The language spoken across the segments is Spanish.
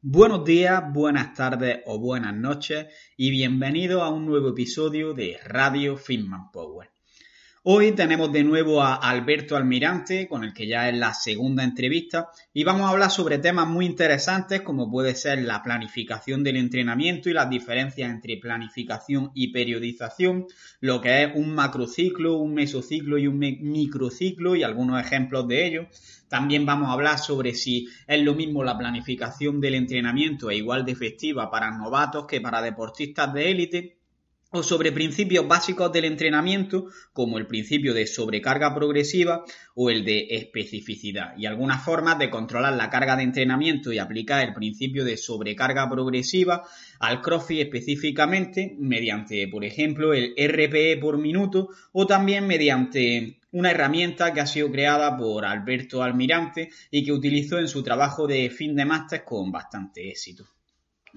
Buenos días, buenas tardes o buenas noches y bienvenido a un nuevo episodio de Radio Fitman Power. Hoy tenemos de nuevo a Alberto Almirante, con el que ya es la segunda entrevista, y vamos a hablar sobre temas muy interesantes como puede ser la planificación del entrenamiento y las diferencias entre planificación y periodización, lo que es un macrociclo, un mesociclo y un microciclo y algunos ejemplos de ello. También vamos a hablar sobre si es lo mismo la planificación del entrenamiento e igual de efectiva para novatos que para deportistas de élite o sobre principios básicos del entrenamiento, como el principio de sobrecarga progresiva o el de especificidad, y algunas formas de controlar la carga de entrenamiento y aplicar el principio de sobrecarga progresiva al CrossFit específicamente mediante, por ejemplo, el RPE por minuto o también mediante una herramienta que ha sido creada por Alberto Almirante y que utilizó en su trabajo de fin de máster con bastante éxito.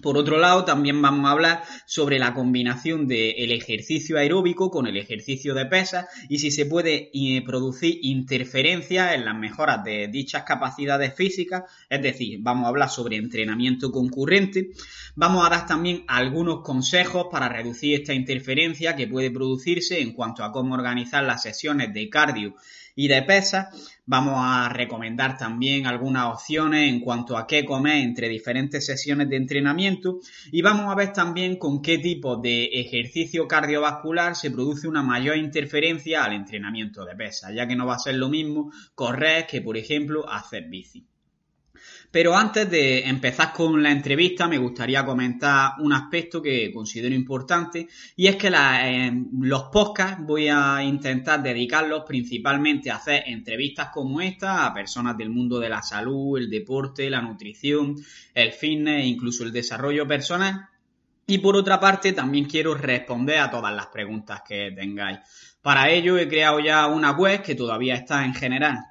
Por otro lado, también vamos a hablar sobre la combinación del ejercicio aeróbico con el ejercicio de pesas y si se puede eh, producir interferencias en las mejoras de dichas capacidades físicas, es decir, vamos a hablar sobre entrenamiento concurrente. Vamos a dar también algunos consejos para reducir esta interferencia que puede producirse en cuanto a cómo organizar las sesiones de cardio y de pesas. Vamos a recomendar también algunas opciones en cuanto a qué comer entre diferentes sesiones de entrenamiento y vamos a ver también con qué tipo de ejercicio cardiovascular se produce una mayor interferencia al entrenamiento de pesas, ya que no va a ser lo mismo correr que, por ejemplo, hacer bici. Pero antes de empezar con la entrevista, me gustaría comentar un aspecto que considero importante y es que los podcasts voy a intentar dedicarlos principalmente a hacer entrevistas como esta a personas del mundo de la salud, el deporte, la nutrición, el fitness e incluso el desarrollo personal. Y por otra parte, también quiero responder a todas las preguntas que tengáis. Para ello he creado ya una web que todavía está en general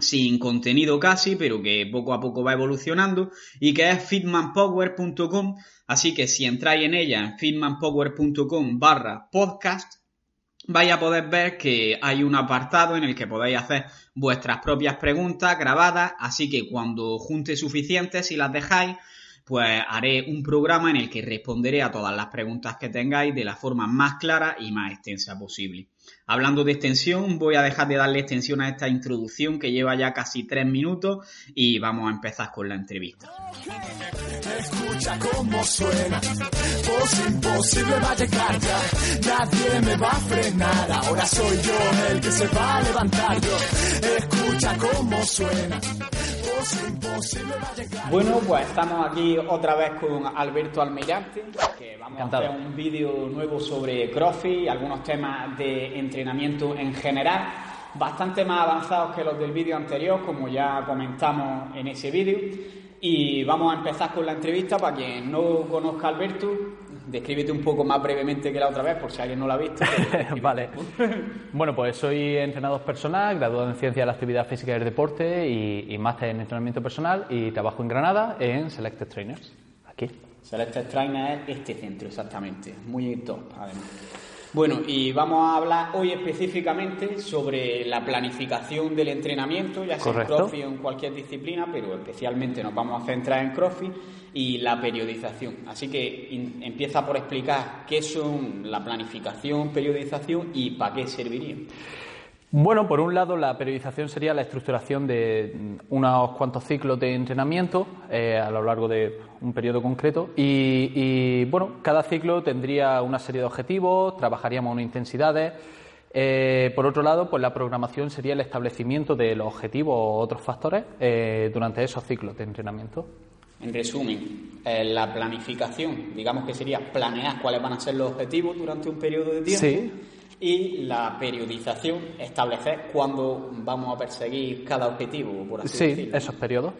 sin contenido casi, pero que poco a poco va evolucionando y que es fitmanpower.com. Así que si entráis en ella en fitmanpower.com barra podcast, vais a poder ver que hay un apartado en el que podéis hacer vuestras propias preguntas grabadas, así que cuando junte suficientes y las dejáis, pues haré un programa en el que responderé a todas las preguntas que tengáis de la forma más clara y más extensa posible. Hablando de extensión, voy a dejar de darle extensión a esta introducción que lleva ya casi tres minutos y vamos a empezar con la entrevista. Escucha cómo suena. Bueno, pues estamos aquí otra vez con Alberto Almirante, que vamos a hacer un vídeo nuevo sobre CrossFit y algunos temas de entrenamiento en general, bastante más avanzados que los del vídeo anterior, como ya comentamos en ese vídeo. Y vamos a empezar con la entrevista. Para quien no conozca a Alberto, descríbete un poco más brevemente que la otra vez, por si alguien no la ha visto. vale. bueno, pues soy entrenador personal, graduado en Ciencia de la Actividad Física y el Deporte y, y máster en entrenamiento personal y trabajo en Granada en Selected Trainers. Aquí. Selected Trainers es este centro, exactamente. Muy top, además. Bueno, y vamos a hablar hoy específicamente sobre la planificación del entrenamiento, ya sea en CrossFit o en cualquier disciplina, pero especialmente nos vamos a centrar en CrossFit y la periodización. Así que empieza por explicar qué son la planificación, periodización y para qué servirían. Bueno, por un lado, la periodización sería la estructuración de unos cuantos ciclos de entrenamiento eh, a lo largo de un periodo concreto y, bueno, cada ciclo tendría una serie de objetivos, trabajaríamos unas intensidades. Eh, por otro lado, pues la programación sería el establecimiento de los objetivos o otros factores eh, durante esos ciclos de entrenamiento. En resumen, la planificación, digamos que sería planear cuáles van a ser los objetivos durante un periodo de tiempo. Sí y la periodización, establecer cuándo vamos a perseguir cada objetivo, por así decirlo. Sí, esos periodos.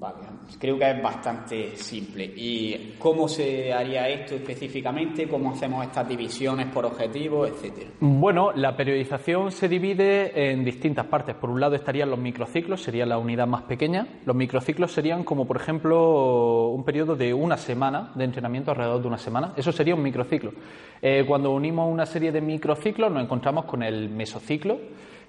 Vale, creo que es bastante simple. ¿Y cómo se haría esto específicamente? ¿Cómo hacemos estas divisiones por objetivos, etcétera? Bueno, la periodización se divide en distintas partes. Por un lado estarían los microciclos, sería la unidad más pequeña. Los microciclos serían como, por ejemplo, un periodo de una semana de entrenamiento, alrededor de una semana. Eso sería un microciclo. Eh, cuando unimos una serie de microciclos nos encontramos con el mesociclo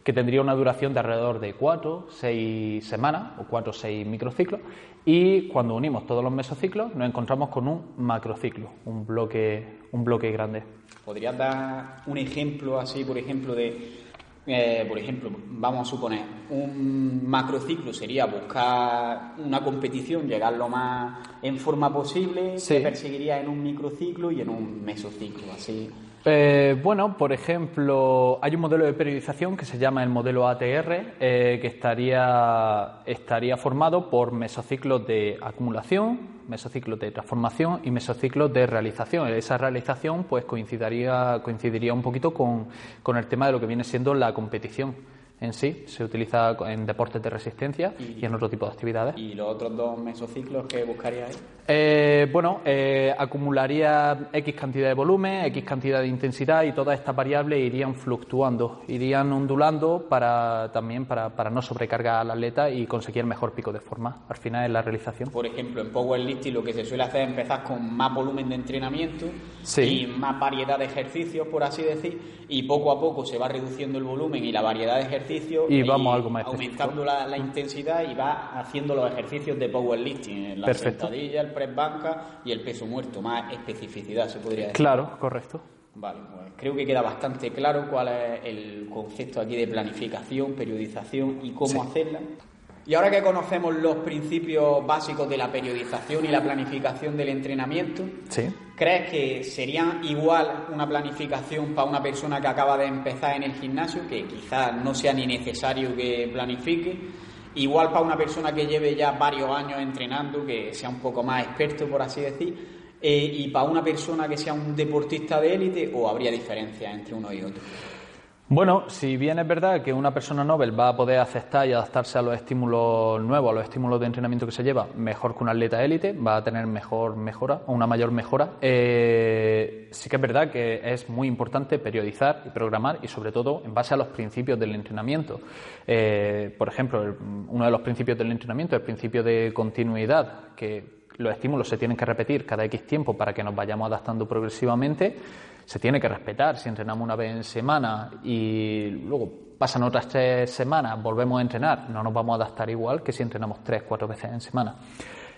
que tendría una duración de alrededor de 4, 6 semanas o 4 o 6 microciclos y cuando unimos todos los mesociclos nos encontramos con un macrociclo, un bloque, un bloque grande. ¿Podrías dar un ejemplo así, por ejemplo, de, eh, por ejemplo, vamos a suponer, un macrociclo sería buscar una competición, llegar lo más en forma posible, se perseguiría en un microciclo y en un mesociclo, así eh, bueno, por ejemplo, hay un modelo de periodización que se llama el modelo ATR, eh, que estaría, estaría formado por mesociclos de acumulación, mesociclos de transformación y mesociclos de realización. Esa realización pues coincidiría, coincidiría un poquito con, con el tema de lo que viene siendo la competición en sí, se utiliza en deportes de resistencia y, en otro tipo de actividades. ¿Y los otros dos mesociclos que buscaríais? Eh, bueno, eh, acumularía X cantidad de volumen, X cantidad de intensidad y todas estas variables irían fluctuando, irían ondulando para también para, para no sobrecargar al atleta y conseguir mejor pico de forma al final en la realización. Por ejemplo, en powerlifting lo que se suele hacer es empezar con más volumen de entrenamiento y más variedad de ejercicios, por así decir, y poco a poco se va reduciendo el volumen y la variedad de ejercicios y vamos algo más aumentando la, intensidad y va haciendo los ejercicios de powerlifting, la sentadilla, el press banca y el peso muerto, más especificidad se podría decir. Claro, correcto. Vale, pues creo que queda bastante claro cuál es el concepto aquí de planificación, periodización y cómo hacerla. Y ahora que conocemos los principios básicos de la periodización y la planificación del entrenamiento, ¿crees que sería igual una planificación para una persona que acaba de empezar en el gimnasio, que quizás no sea ni necesario que planifique? Igual para una persona que lleve ya varios años entrenando, que sea un poco más experto, por así decir, eh, y para una persona que sea un deportista de élite, o habría diferencias entre uno y otro? Bueno, si bien es verdad que una persona Nobel va a poder aceptar y adaptarse a los estímulos nuevos, a los estímulos de entrenamiento que se lleva, mejor que un atleta élite, va a tener mejor mejora una mayor mejora, eh, sí que es verdad que es muy importante periodizar y programar y sobre todo en base a los principios del entrenamiento. Eh, por ejemplo, uno de los principios del entrenamiento es el principio de continuidad, que los estímulos se tienen que repetir cada X tiempo para que nos vayamos adaptando progresivamente se tiene que respetar. Si entrenamos una vez en semana y luego pasan otras tres semanas, volvemos a entrenar, no nos vamos a adaptar igual que si entrenamos tres, cuatro veces en semana.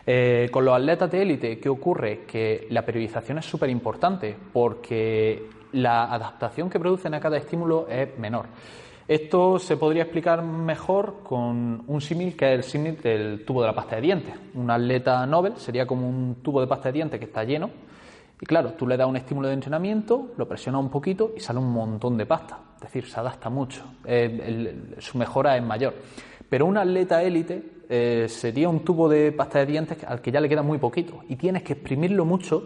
Eh, con los atletas de élite, ¿qué ocurre? Que la periodización es súper importante porque la adaptación que producen a cada estímulo es menor. Esto se podría explicar mejor con un símil que es el símil del tubo de la pasta de dientes. Un atleta Nobel sería como un tubo de pasta de dientes que está lleno y claro, tú le das un estímulo de entrenamiento, lo presionas un poquito y sale un montón de pasta. Es decir, se adapta mucho. Su mejora es mayor. Pero un atleta élite eh, sería un tubo de pasta de dientes al que ya le queda muy poquito. Y tienes que exprimirlo mucho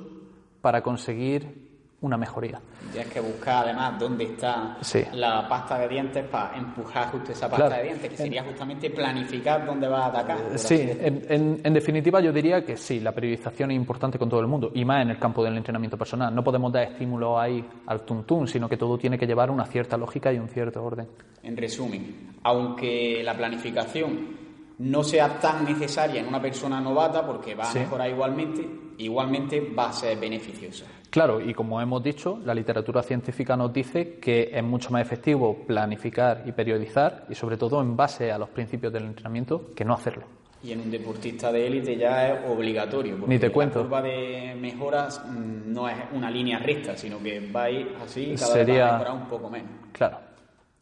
para conseguir una mejoría. Tienes que buscar además dónde está la pasta de dientes para empujar justo esa pasta de dientes, que sería justamente planificar dónde va a atacar. Sí, en, en, definitiva yo diría que sí, la periodización es importante con todo el mundo y más en el campo del entrenamiento personal. No podemos dar estímulo ahí al tuntún, sino que todo tiene que llevar una cierta lógica y un cierto orden. En resumen, aunque la planificación no sea tan necesaria en una persona novata porque va a mejorar igualmente, igualmente va a ser beneficiosa. Claro, y como hemos dicho, la literatura científica nos dice que es mucho más efectivo planificar y periodizar, y sobre todo en base a los principios del entrenamiento, que no hacerlo. Y en un deportista de élite ya es obligatorio. Porque Ni te cuento. La curva de mejoras mm, no es una línea recta, sino que va a ir así, cada Sería... vez va a mejorar un poco menos. Claro,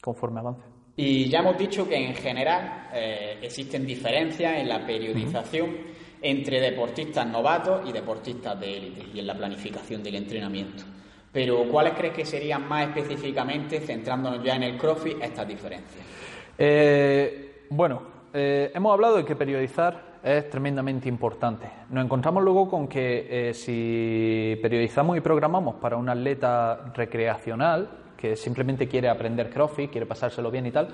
conforme avance. Y ya hemos dicho que en general eh, existen diferencias en la periodización entre deportistas novatos y deportistas de élite y en la planificación del entrenamiento. Pero ¿cuáles crees que serían más específicamente, centrándonos ya en el CrossFit, estas diferencias? Eh, bueno, eh, hemos hablado de que periodizar es tremendamente importante. Nos encontramos luego con que eh, si periodizamos y programamos para un atleta recreacional, que simplemente quiere aprender CrossFit, quiere pasárselo bien y tal,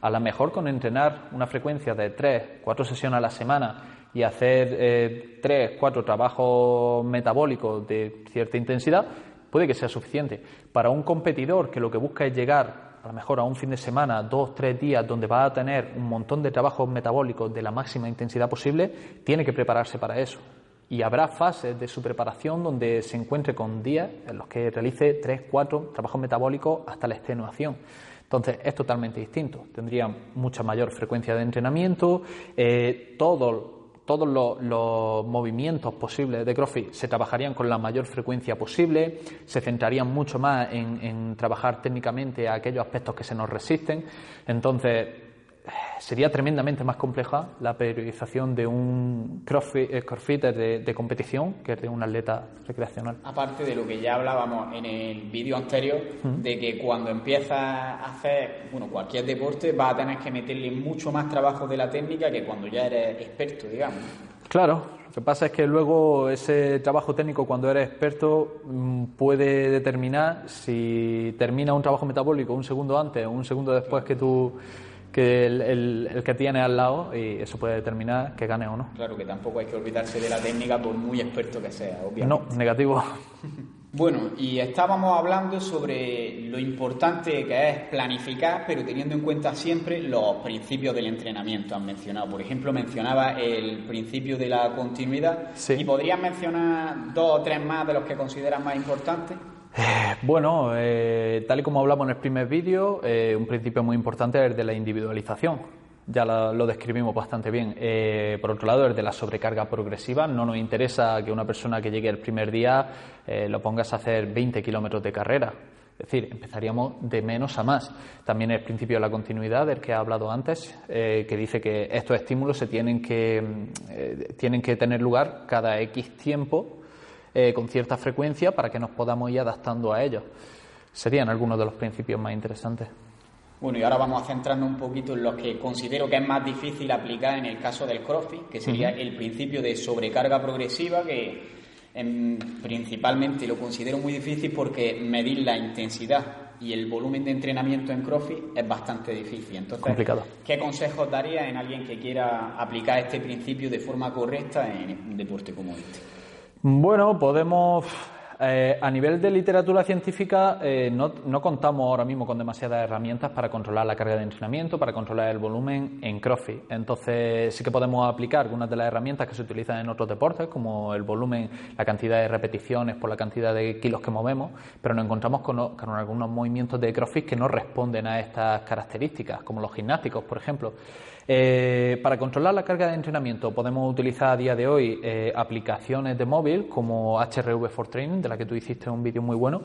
a lo mejor con entrenar una frecuencia de tres, cuatro sesiones a la semana y hacer eh, tres, cuatro trabajos metabólicos de cierta intensidad, puede que sea suficiente. Para un competidor que lo que busca es llegar a lo mejor a un fin de semana, dos, tres días, donde va a tener un montón de trabajos metabólicos de la máxima intensidad posible, tiene que prepararse para eso. Y habrá fases de su preparación donde se encuentre con días en los que realice tres, cuatro trabajos metabólicos hasta la extenuación. Entonces es totalmente distinto. Tendrían mucha mayor frecuencia de entrenamiento, eh, todo todos los, movimientos posibles de CrossFit se trabajarían con la mayor frecuencia posible, se centrarían mucho más en, en trabajar técnicamente aquellos aspectos que se nos resisten. Entonces, sería tremendamente más compleja la periodización de un eh, crossfitter de, competición que de un atleta recreacional. Aparte de lo que ya hablábamos en el vídeo anterior, de que cuando empiezas a hacer bueno, cualquier deporte vas a tener que meterle mucho más trabajo de la técnica que cuando ya eres experto, digamos. Claro, lo que pasa es que luego ese trabajo técnico, cuando eres experto, mm, puede determinar si termina un trabajo metabólico un segundo antes o un segundo después que tú que el, que tiene al lado y eso puede determinar que gane o no. Claro que tampoco hay que olvidarse de la técnica por muy experto que sea, obviamente. No, negativo. Bueno, y estábamos hablando sobre lo importante que es planificar, pero teniendo en cuenta siempre los principios del entrenamiento. Han mencionado, por ejemplo, mencionaba el principio de la continuidad. Sí. ¿Y podrías mencionar dos o tres más de los que consideras más importantes? Bueno, eh, tal y como hablamos en el primer vídeo, eh, un principio muy importante es el de la individualización. Ya lo, describimos bastante bien. Eh, por otro lado, el de la sobrecarga progresiva. No nos interesa que una persona que llegue el primer día lo pongas a hacer 20 kilómetros de carrera. Es decir, empezaríamos de menos a más. También el principio de la continuidad, del que he hablado antes, que dice que estos estímulos se tienen que, tienen que tener lugar cada X tiempo eh, con cierta frecuencia para que nos podamos ir adaptando a ellos. Serían algunos de los principios más interesantes. Bueno, y ahora vamos a centrarnos un poquito en lo que considero que es más difícil aplicar en el caso del CrossFit, que sería el principio de sobrecarga progresiva, que em, principalmente lo considero muy difícil porque medir la intensidad y el volumen de entrenamiento en CrossFit es bastante difícil. Entonces, Complicado. ¿qué consejos daría en alguien que quiera aplicar este principio de forma correcta en un deporte como este? Bueno, podemos. Eh, a nivel de literatura científica, eh, no, no, contamos ahora mismo con demasiadas herramientas para controlar la carga de entrenamiento, para controlar el volumen en CrossFit. Entonces, sí que podemos aplicar algunas de las herramientas que se utilizan en otros deportes, como el volumen, la cantidad de repeticiones por la cantidad de kilos que movemos, pero nos encontramos con, con algunos movimientos de CrossFit que no responden a estas características, como los gimnásticos, por ejemplo. Eh, para controlar la carga de entrenamiento podemos utilizar a día de hoy eh, aplicaciones de móvil como HRV for Training, de la que tú hiciste un vídeo muy bueno,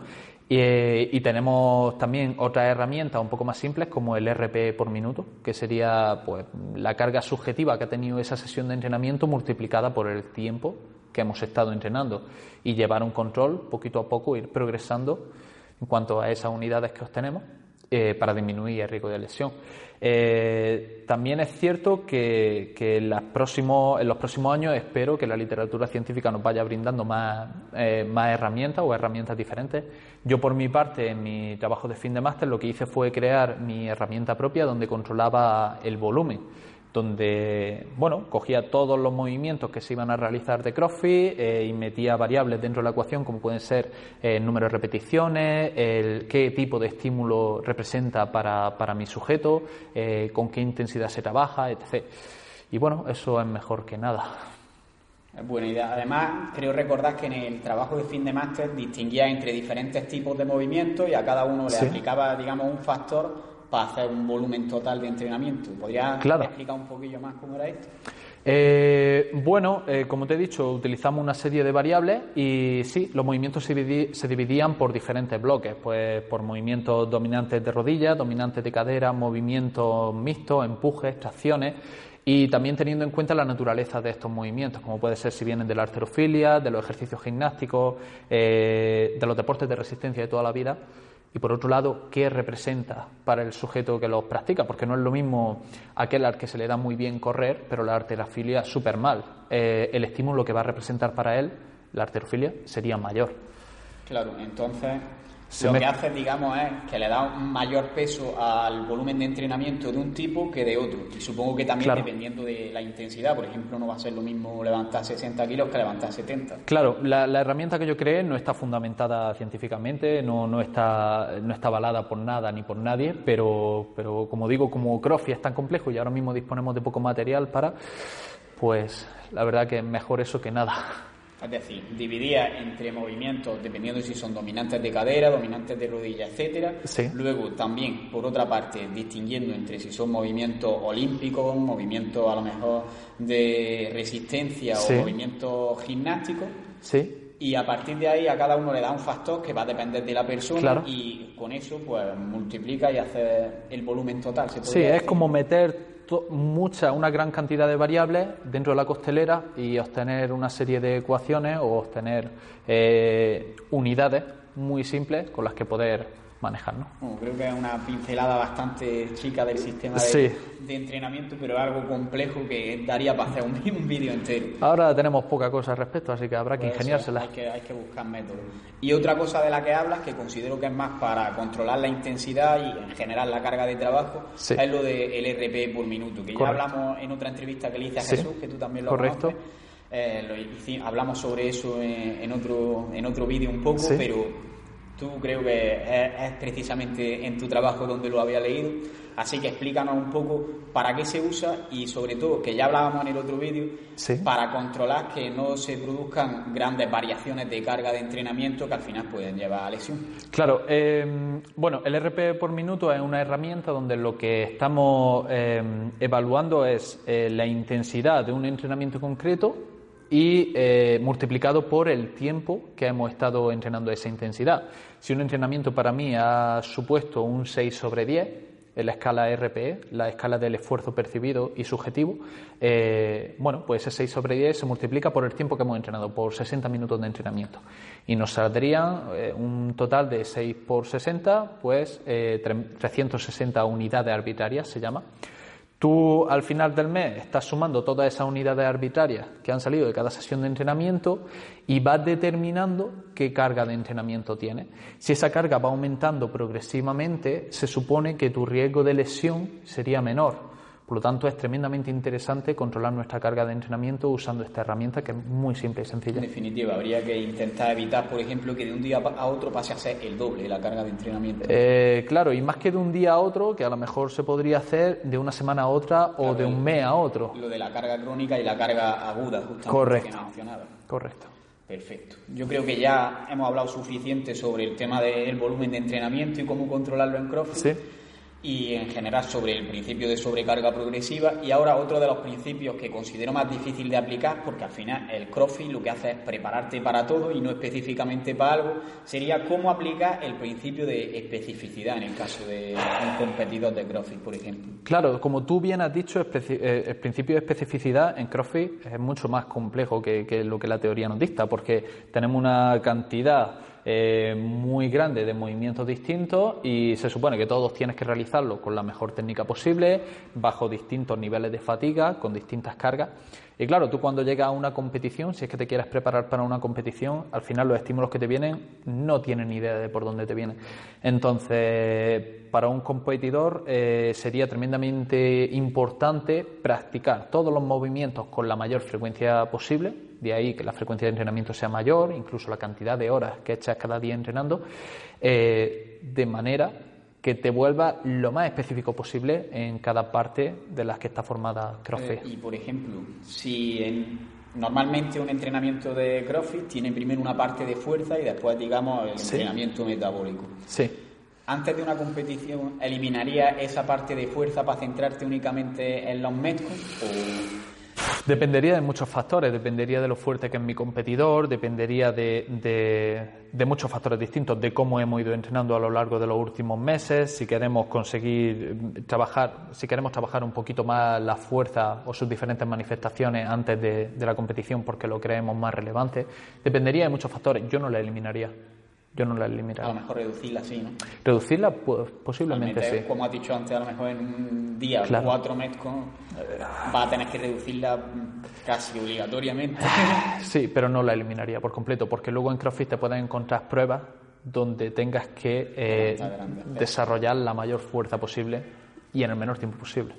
eh, y, tenemos también otras herramientas un poco más simples como el RP por minuto, que sería pues, la carga subjetiva que ha tenido esa sesión de entrenamiento multiplicada por el tiempo que hemos estado entrenando. Y llevar un control poquito a poco, ir progresando en cuanto a esas unidades que obtenemos eh, para disminuir el riesgo de lesión. Eh, también es cierto que, en, los próximos, en los próximos años espero que la literatura científica nos vaya brindando más, eh, más herramientas o herramientas diferentes. Yo, por mi parte, en mi trabajo de fin de máster, lo que hice fue crear mi herramienta propia donde controlaba el volumen donde bueno, cogía todos los movimientos que se iban a realizar de CrossFit eh, y metía variables dentro de la ecuación como pueden ser eh, el número de repeticiones, el qué tipo de estímulo representa para, para mi sujeto, eh, con qué intensidad se trabaja, etc. Y bueno, eso es mejor que nada. Es buena idea. Además, creo recordar que en el trabajo de fin de máster distinguía entre diferentes tipos de movimientos y a cada uno le aplicaba, digamos, un factor para hacer un volumen total de entrenamiento. ¿Podrías explicar un poquillo más cómo era esto? Eh, bueno, eh, como te he dicho, utilizamos una serie de variables y sí, los movimientos se, dividían por diferentes bloques, pues por movimientos dominantes de rodilla, dominantes de cadera, movimientos mixtos, empujes, tracciones y también teniendo en cuenta la naturaleza de estos movimientos, como puede ser si vienen de la arterofilia, de los ejercicios gimnásticos, eh, de los deportes de resistencia de toda la vida y por otro lado, qué representa para el sujeto que los practica, porque no es lo mismo aquel al que se le da muy bien correr, pero la arterofilia súper mal. Eh, el estímulo que va a representar para él, la arterofilia, sería mayor. Claro, entonces lo que hace, digamos, es que le da un mayor peso al volumen de entrenamiento de un tipo que de otro. Y supongo que también dependiendo de la intensidad, por ejemplo, no va a ser lo mismo levantar 60 kilos que levantar 70. Claro, la, herramienta que yo creé no está fundamentada científicamente, no, no, está, no está avalada por nada ni por nadie, pero, pero como digo, como CrossFit es tan complejo y ahora mismo disponemos de poco material para, pues la verdad que es mejor eso que nada. Es decir, dividía entre movimientos, dependiendo si son dominantes de cadera, dominantes de rodilla, etcétera. Luego también, por otra parte, distinguiendo entre si son movimientos olímpicos, movimientos a lo mejor de resistencia o movimientos gimnásticos. Sí y a partir de ahí a cada uno le da un factor que va a depender de la persona y con eso pues multiplica y hace el volumen total. sí, es como meter mucha, una gran cantidad de variables dentro de la costelera y obtener una serie de ecuaciones o obtener eh, unidades muy simples con las que poder manejar. creo que es una pincelada bastante chica del sistema de, entrenamiento, pero algo complejo que daría para hacer un, vídeo entero. Ahora tenemos poca cosa al respecto, así que habrá que ingeniársela. Hay que, hay que buscar métodos. Y otra cosa de la que hablas, que considero que es más para controlar la intensidad y en general la carga de trabajo, es lo del RP por minuto, que ya hablamos en otra entrevista que le hice a Jesús, que tú también lo Correcto. Eh, hablamos sobre eso en, otro, en otro vídeo un poco, pero Tú creo que es, precisamente en tu trabajo donde lo había leído, así que explícanos un poco para qué se usa y sobre todo, que ya hablábamos en el otro vídeo, para controlar que no se produzcan grandes variaciones de carga de entrenamiento que al final pueden llevar a lesión. Claro, eh, bueno, el RP por minuto es una herramienta donde lo que estamos eh, evaluando es eh, la intensidad de un entrenamiento concreto y eh, multiplicado por el tiempo que hemos estado entrenando esa intensidad. Si un entrenamiento para mí ha supuesto un 6 sobre 10 en la escala RPE, la escala del esfuerzo percibido y subjetivo, eh, bueno, pues ese 6 sobre 10 se multiplica por el tiempo que hemos entrenado, por 60 minutos de entrenamiento. Y nos saldría eh, un total de 6 por 60, pues 360 unidades arbitrarias se llama. Tú al final del mes estás sumando todas esas unidades arbitrarias que han salido de cada sesión de entrenamiento y vas determinando qué carga de entrenamiento tiene. Si esa carga va aumentando progresivamente, se supone que tu riesgo de lesión sería menor. Por lo tanto, es tremendamente interesante controlar nuestra carga de entrenamiento usando esta herramienta que es muy simple y sencilla. En definitiva, habría que intentar evitar, por ejemplo, que de un día a otro pase a ser el doble la carga de entrenamiento. Eh, claro, y más que de un día a otro, que a lo mejor se podría hacer de una semana a otra o de un mes a otro. Lo de la carga crónica y la carga aguda, justamente. Correcto. Correcto. Perfecto. Yo creo que ya hemos hablado suficiente sobre el tema del volumen de entrenamiento y cómo controlarlo en CrossFit. Sí y en general sobre el principio de sobrecarga progresiva y ahora otro de los principios que considero más difícil de aplicar porque al final el CrossFit lo que hace es prepararte para todo y no específicamente para algo sería cómo aplicar el principio de especificidad en el caso de un competidor de CrossFit por ejemplo. Claro, como tú bien has dicho eh, el principio de especificidad en CrossFit es mucho más complejo que, que lo que la teoría nos dicta porque tenemos una cantidad eh, muy grande de movimientos distintos y se supone que todos tienes que realizarlo con la mejor técnica posible, bajo distintos niveles de fatiga, con distintas cargas. Y claro, tú cuando llegas a una competición, si es que te quieres preparar para una competición, al final los estímulos que te vienen no tienen ni idea de por dónde te vienen. Entonces, para un competidor eh, sería tremendamente importante practicar todos los movimientos con la mayor frecuencia posible, de ahí que la frecuencia de entrenamiento sea mayor, incluso la cantidad de horas que echas cada día entrenando, eh, de manera que te vuelva lo más específico posible en cada parte de las que está formada CrossFit. Eh, y por ejemplo, si en, normalmente un entrenamiento de CrossFit tiene primero una parte de fuerza y después, digamos, el entrenamiento metabólico. Sí. Antes de una competición, ¿eliminaría esa parte de fuerza para centrarte únicamente en los metcons o Dependería de muchos factores, dependería de lo fuerte que es mi competidor, dependería de, de, muchos factores distintos, de cómo hemos ido entrenando a lo largo de los últimos meses, si queremos conseguir mm, trabajar, si queremos trabajar un poquito más la fuerza o sus diferentes manifestaciones antes de, de la competición porque lo creemos más relevante, dependería de muchos factores, yo no la eliminaría. Yo no la eliminaría. A lo mejor reducirla sí, ¿no? Reducirla, pues, posiblemente sí. Como has dicho antes, a lo mejor en un día, cuatro metros, va a tener que reducirla casi obligatoriamente. Sí, pero no la eliminaría por completo, porque luego en CrossFit te puedes encontrar pruebas donde tengas que eh, desarrollar la mayor fuerza posible y en el menor tiempo posible.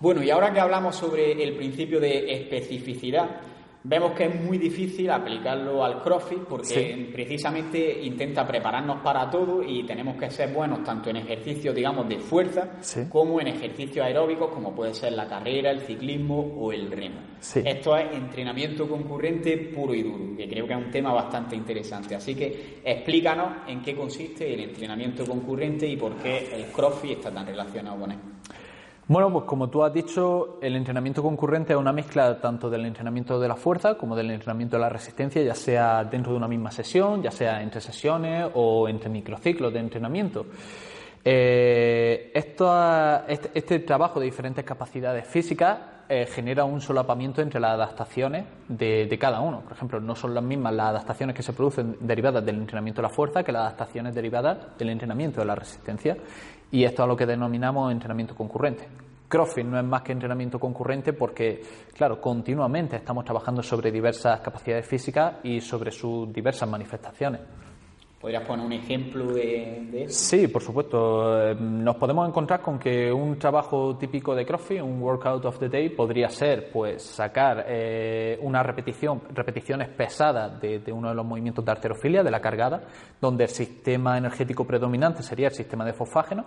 Bueno, y ahora que hablamos sobre el principio de especificidad, vemos que es muy difícil aplicarlo al CrossFit porque precisamente intenta prepararnos para todo y tenemos que ser buenos tanto en ejercicios, digamos, de fuerza como en ejercicios aeróbicos como puede ser la carrera, el ciclismo o el remo. Esto es entrenamiento concurrente puro y duro, que creo que es un tema bastante interesante. Así que explícanos en qué consiste el entrenamiento concurrente y por qué el CrossFit está tan relacionado con él. Bueno, pues como tú has dicho, el entrenamiento concurrente es una mezcla tanto del entrenamiento de la fuerza como del entrenamiento de la resistencia, ya sea dentro de una misma sesión, ya sea entre sesiones o entre microciclos de entrenamiento. Eh, este, este, trabajo de diferentes capacidades físicas eh, genera un solapamiento entre las adaptaciones de, de, cada uno. Por ejemplo, no son las mismas las adaptaciones que se producen derivadas del entrenamiento de la fuerza que las adaptaciones derivadas del entrenamiento de la resistencia. Y esto es lo que denominamos entrenamiento concurrente. CrossFit no es más que entrenamiento concurrente porque, claro, continuamente estamos trabajando sobre diversas capacidades físicas y sobre sus diversas manifestaciones. ¿Podrías poner un ejemplo de, eso? Sí, por supuesto. Eh, nos podemos encontrar con que un trabajo típico de CrossFit, un workout of the day, podría ser pues sacar eh, una repetición, repeticiones pesadas de, uno de los movimientos de arterofilia, de la cargada, donde el sistema energético predominante sería el sistema de fosfágeno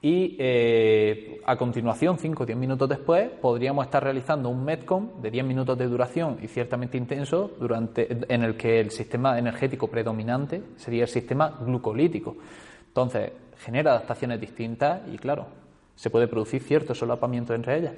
y eh, a continuación, 5 o 10 minutos después, podríamos estar realizando un Metcon de 10 minutos de duración y ciertamente intenso durante, en el que el sistema energético predominante sería el sistema glucolítico. Entonces, genera adaptaciones distintas y, claro, se puede producir cierto solapamiento entre ellas.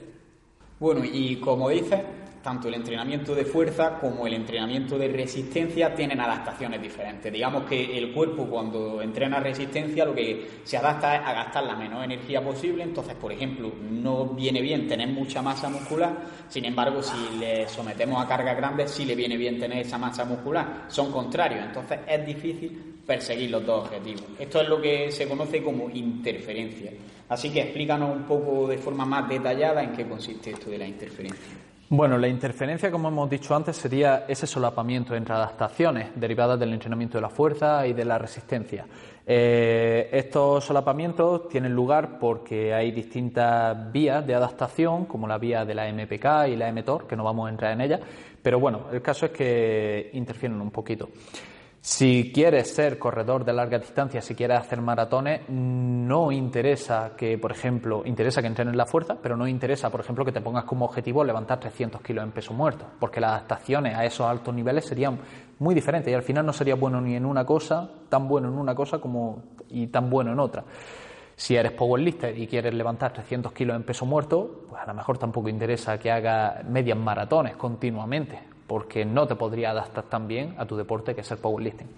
Bueno, y como dices, tanto el entrenamiento de fuerza como el entrenamiento de resistencia tienen adaptaciones diferentes. Digamos que el cuerpo cuando entrena resistencia lo que se adapta es a gastar la menor energía posible, entonces por ejemplo no viene bien tener mucha masa muscular, sin embargo si le sometemos a cargas grandes sí le viene bien tener esa masa muscular, son contrarios, entonces es difícil perseguir los dos objetivos. Esto es lo que se conoce como interferencia. Así que explícanos un poco de forma más detallada en qué consiste esto de la interferencia. Bueno, la interferencia, como hemos dicho antes, sería ese solapamiento entre adaptaciones derivadas del entrenamiento de la fuerza y de la resistencia. Eh, estos solapamientos tienen lugar porque hay distintas vías de adaptación, como la vía de la MPK y la mTOR, que no vamos a entrar en ella, pero bueno, el caso es que interfieren un poquito. Si quieres ser corredor de larga distancia, si quieres hacer maratones, no interesa que, por ejemplo, interesa que entrenes la fuerza, pero no interesa, por ejemplo, que te pongas como objetivo levantar 300 kilos en peso muerto, porque las adaptaciones a esos altos niveles serían muy diferentes y al final no sería bueno ni en una cosa, tan bueno en una cosa como y tan bueno en otra. Si eres powerlifter y quieres levantar 300 kilos en peso muerto, pues a lo mejor tampoco interesa que hagas medias maratones continuamente, porque no te podría adaptar tan bien a tu deporte que es el powerlifting.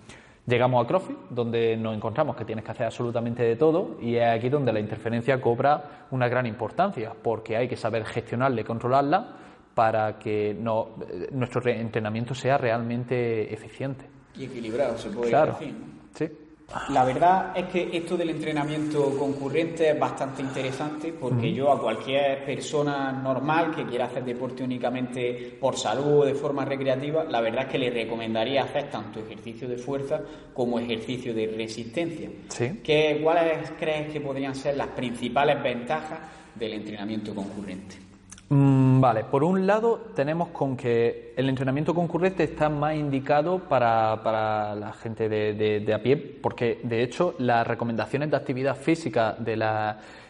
Llegamos a CrossFit, donde nos encontramos que tienes que hacer absolutamente de todo y es aquí donde la interferencia cobra una gran importancia, porque hay que saber gestionarla y controlarla para que nuestro entrenamiento sea realmente eficiente. Y equilibrado, se puede claro, Sí. La verdad es que esto del entrenamiento concurrente es bastante interesante porque yo a cualquier persona normal que quiera hacer deporte únicamente por salud o de forma recreativa, la verdad es que le recomendaría hacer tanto ejercicio de fuerza como ejercicio de resistencia. ¿Qué, ¿Cuáles crees que podrían ser las principales ventajas del entrenamiento concurrente? Mm, vale, por un lado tenemos con que el entrenamiento concurrente está más indicado para, la gente de, a pie, porque de hecho las recomendaciones de actividad física de,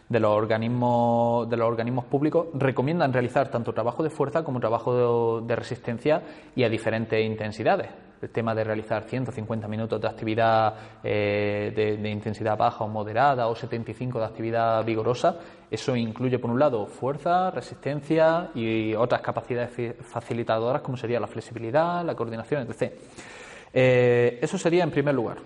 de, los organismos, de los organismos públicos recomiendan realizar tanto trabajo de fuerza como trabajo de resistencia y a diferentes intensidades el tema de realizar 150 minutos de actividad eh, de, intensidad baja o moderada o 75 de actividad vigorosa, eso incluye por un lado fuerza, resistencia y otras capacidades facilitadoras como sería la flexibilidad, la coordinación, etc. Eh, eso sería en primer lugar.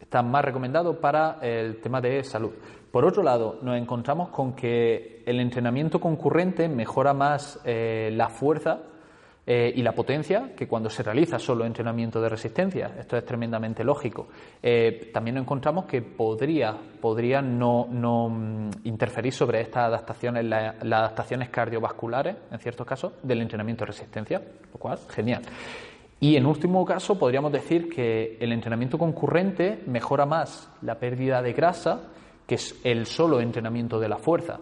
Está más recomendado para el tema de salud. Por otro lado, nos encontramos con que el entrenamiento concurrente mejora más eh, la fuerza eh, y la potencia que cuando se realiza solo entrenamiento de resistencia. Esto es tremendamente lógico. Eh, también encontramos que podría, podría no, no mm, interferir sobre estas adaptaciones, las adaptaciones cardiovasculares, en ciertos casos, del entrenamiento de resistencia, lo cual, genial. Y en último caso, podríamos decir que el entrenamiento concurrente mejora más la pérdida de grasa que es el solo entrenamiento de la fuerza.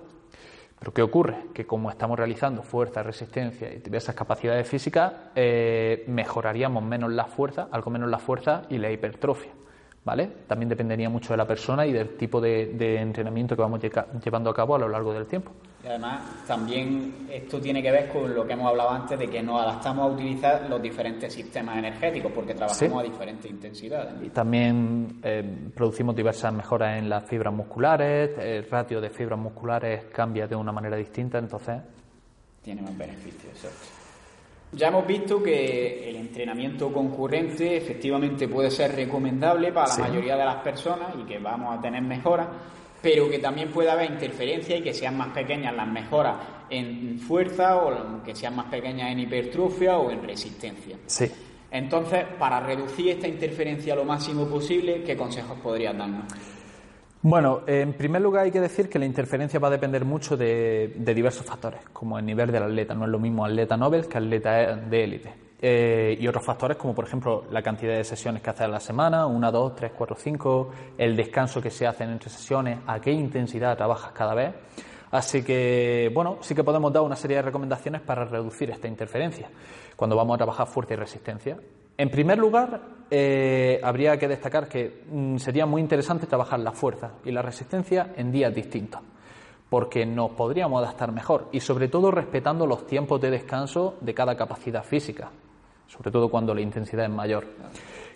Pero ¿qué ocurre? Que como estamos realizando fuerza, resistencia y diversas capacidades físicas, eh, mejoraríamos menos la fuerza, algo menos la fuerza y la hipertrofia. ¿Vale? También dependería mucho de la persona y del tipo de entrenamiento que vamos llevando a cabo a lo largo del tiempo. Y además también esto tiene que ver con lo que hemos hablado antes de que nos adaptamos a utilizar los diferentes sistemas energéticos porque trabajamos a diferentes intensidades. Y también eh, producimos diversas mejoras en las fibras musculares, el ratio de fibras musculares cambia de una manera distinta, entonces... Tiene más beneficios, Ya hemos visto que el entrenamiento concurrente efectivamente puede ser recomendable para la mayoría de las personas y que vamos a tener mejoras pero que también puede haber interferencia y que sean más pequeñas las mejoras en fuerza o que sean más pequeñas en hipertrofia o en resistencia. Sí. Entonces, para reducir esta interferencia lo máximo posible, ¿qué consejos podrías darnos? Bueno, en primer lugar hay que decir que la interferencia va a depender mucho de, de diversos factores, como el nivel del atleta. No es lo mismo atleta Nobel que atleta de élite. Eh, y otros factores como por ejemplo la cantidad de sesiones que hace a la semana, una, dos, tres, cuatro, cinco, el descanso que se hace entre sesiones, a qué intensidad trabajas cada vez. Así que, bueno, sí que podemos dar una serie de recomendaciones para reducir esta interferencia cuando vamos a trabajar fuerza y resistencia. En primer lugar, eh, habría que destacar que mm, sería muy interesante trabajar la fuerza y la resistencia en días distintos, porque nos podríamos adaptar mejor y sobre todo respetando los tiempos de descanso de cada capacidad física sobre todo cuando la intensidad es mayor.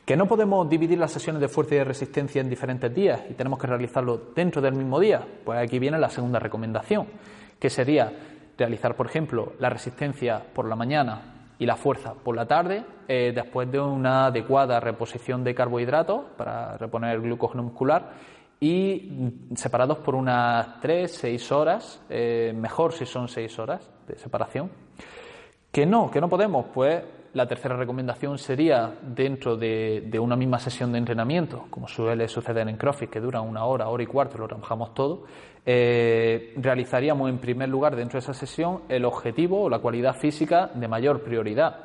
Que no podemos dividir las sesiones de fuerza y de resistencia en diferentes días y tenemos que realizarlo dentro del mismo día. Pues aquí viene la segunda recomendación, que sería realizar, por ejemplo, la resistencia por la mañana y la fuerza por la tarde, eh, después de una adecuada reposición de carbohidratos para reponer el glucógeno muscular y separados por unas 3, 6 horas, eh, mejor si son 6 horas de separación. Que no, que no podemos, pues la tercera recomendación sería, dentro de, una misma sesión de entrenamiento, como suele suceder en CrossFit, que dura una hora, hora y cuarto, lo trabajamos todo, eh, realizaríamos en primer lugar dentro de esa sesión el objetivo o la cualidad física de mayor prioridad,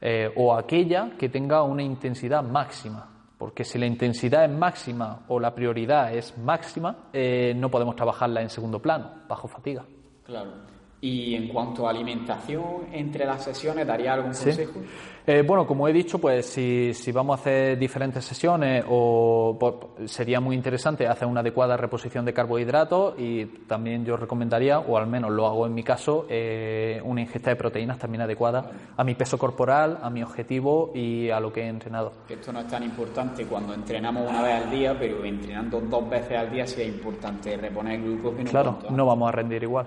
eh, o aquella que tenga una intensidad máxima. Porque si la intensidad es máxima o la prioridad es máxima, eh, no podemos trabajarla en segundo plano, bajo fatiga. Claro. Y en cuanto a alimentación entre las sesiones, ¿daría algún consejo? Eh, bueno, como he dicho, pues si, si, vamos a hacer diferentes sesiones, o pues, sería muy interesante hacer una adecuada reposición de carbohidratos y también yo recomendaría, o al menos lo hago en mi caso, eh, una ingesta de proteínas también adecuada a mi peso corporal, a mi objetivo y a lo que he entrenado. Esto no es tan importante cuando entrenamos una vez al día, pero entrenando dos veces al día sí es importante reponer el glucógeno. Claro, no vamos a rendir igual.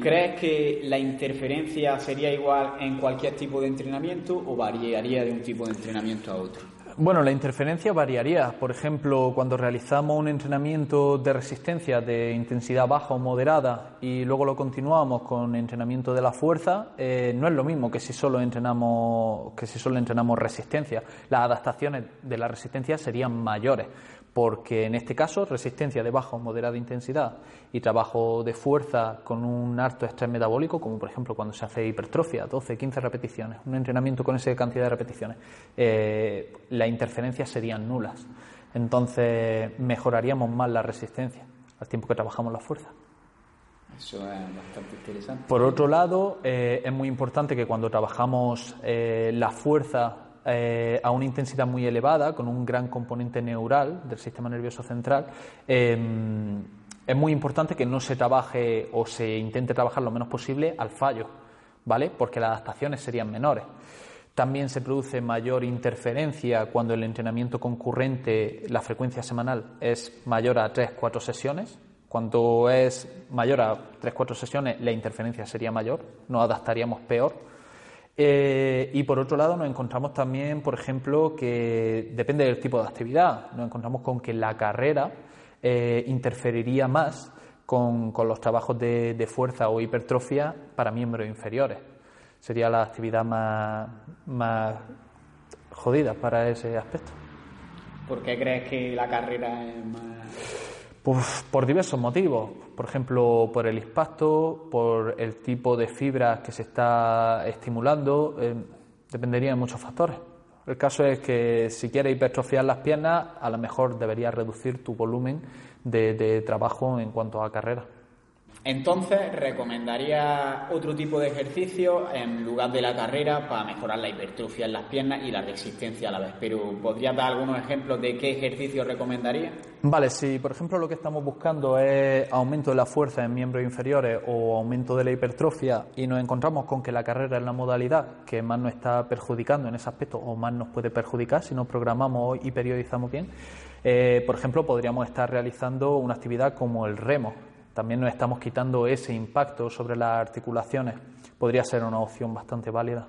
¿Crees que la interferencia sería igual en cualquier tipo de entrenamiento o variaría de un tipo de entrenamiento a otro? Bueno, la interferencia variaría. Por ejemplo, cuando realizamos un entrenamiento de resistencia de intensidad baja o moderada y luego lo continuamos con entrenamiento de la fuerza, eh, no es lo mismo que si solo entrenamos que si solo entrenamos resistencia. Las adaptaciones de la resistencia serían mayores porque en este caso resistencia de baja o moderada intensidad y trabajo de fuerza con un alto estrés metabólico, como por ejemplo cuando se hace hipertrofia, 12, 15 repeticiones, un entrenamiento con esa cantidad de repeticiones, eh, las interferencias serían nulas. Entonces mejoraríamos más la resistencia al tiempo que trabajamos la fuerza. Eso es bastante interesante. Por otro lado, eh, es muy importante que cuando trabajamos eh, la fuerza eh, a una intensidad muy elevada, con un gran componente neural del sistema nervioso central, em, es muy importante que no se trabaje o se intente trabajar lo menos posible al fallo, ¿vale? Porque las adaptaciones serían menores. También se produce mayor interferencia cuando el entrenamiento concurrente, la frecuencia semanal, es mayor a 3-4 sesiones. Cuando es mayor a 3-4 sesiones, la interferencia sería mayor, nos adaptaríamos peor. Eh, y por otro lado nos encontramos también, por ejemplo, que depende del tipo de actividad, nos encontramos con que la carrera eh, interferiría más con, los trabajos de, fuerza o hipertrofia para miembros inferiores. Sería la actividad más, más jodida para ese aspecto. ¿Por qué crees que la carrera es más...? Pues por diversos motivos, por ejemplo, por el impacto, por el tipo de fibras que se está estimulando, eh, dependería de muchos factores. El caso es que si quieres hipertrofiar las piernas, a lo mejor deberías reducir tu volumen de, trabajo en cuanto a carrera. Entonces, recomendaría otro tipo de ejercicio en lugar de la carrera para mejorar la hipertrofia en las piernas y la resistencia a la vez. Pero, ¿podrías dar algunos ejemplos de qué ejercicio recomendaría? Vale, si por ejemplo lo que estamos buscando es aumento de la fuerza en miembros inferiores o aumento de la hipertrofia y nos encontramos con que la carrera es la modalidad que más nos está perjudicando en ese aspecto o más nos puede perjudicar si nos programamos y periodizamos bien, eh, por ejemplo, podríamos estar realizando una actividad como el remo también nos estamos quitando ese impacto sobre las articulaciones. Podría ser una opción bastante válida.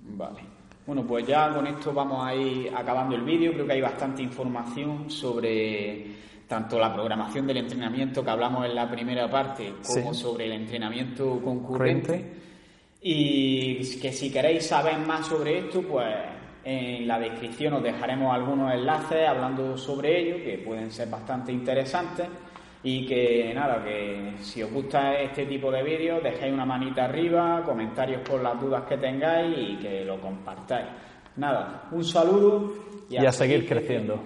Vale. Bueno, pues ya con esto vamos a ir acabando el vídeo. Creo que hay bastante información sobre tanto la programación del entrenamiento que hablamos en la primera parte como sobre el entrenamiento concurrente. Y que si queréis saber más sobre esto, pues en la descripción os dejaremos algunos enlaces hablando sobre ello, que pueden ser bastante interesantes. Y que nada, que si os gusta este tipo de vídeos, dejéis una manita arriba, comentarios por las dudas que tengáis y que lo compartáis. Nada, un saludo y a, seguir, creciendo.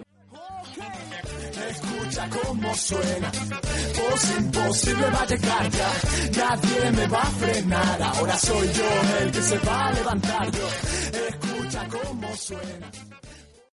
Escucha cómo suena, voz imposible va a llegar ya, nadie me va a frenar, ahora soy yo el que se va a levantar yo, escucha cómo suena.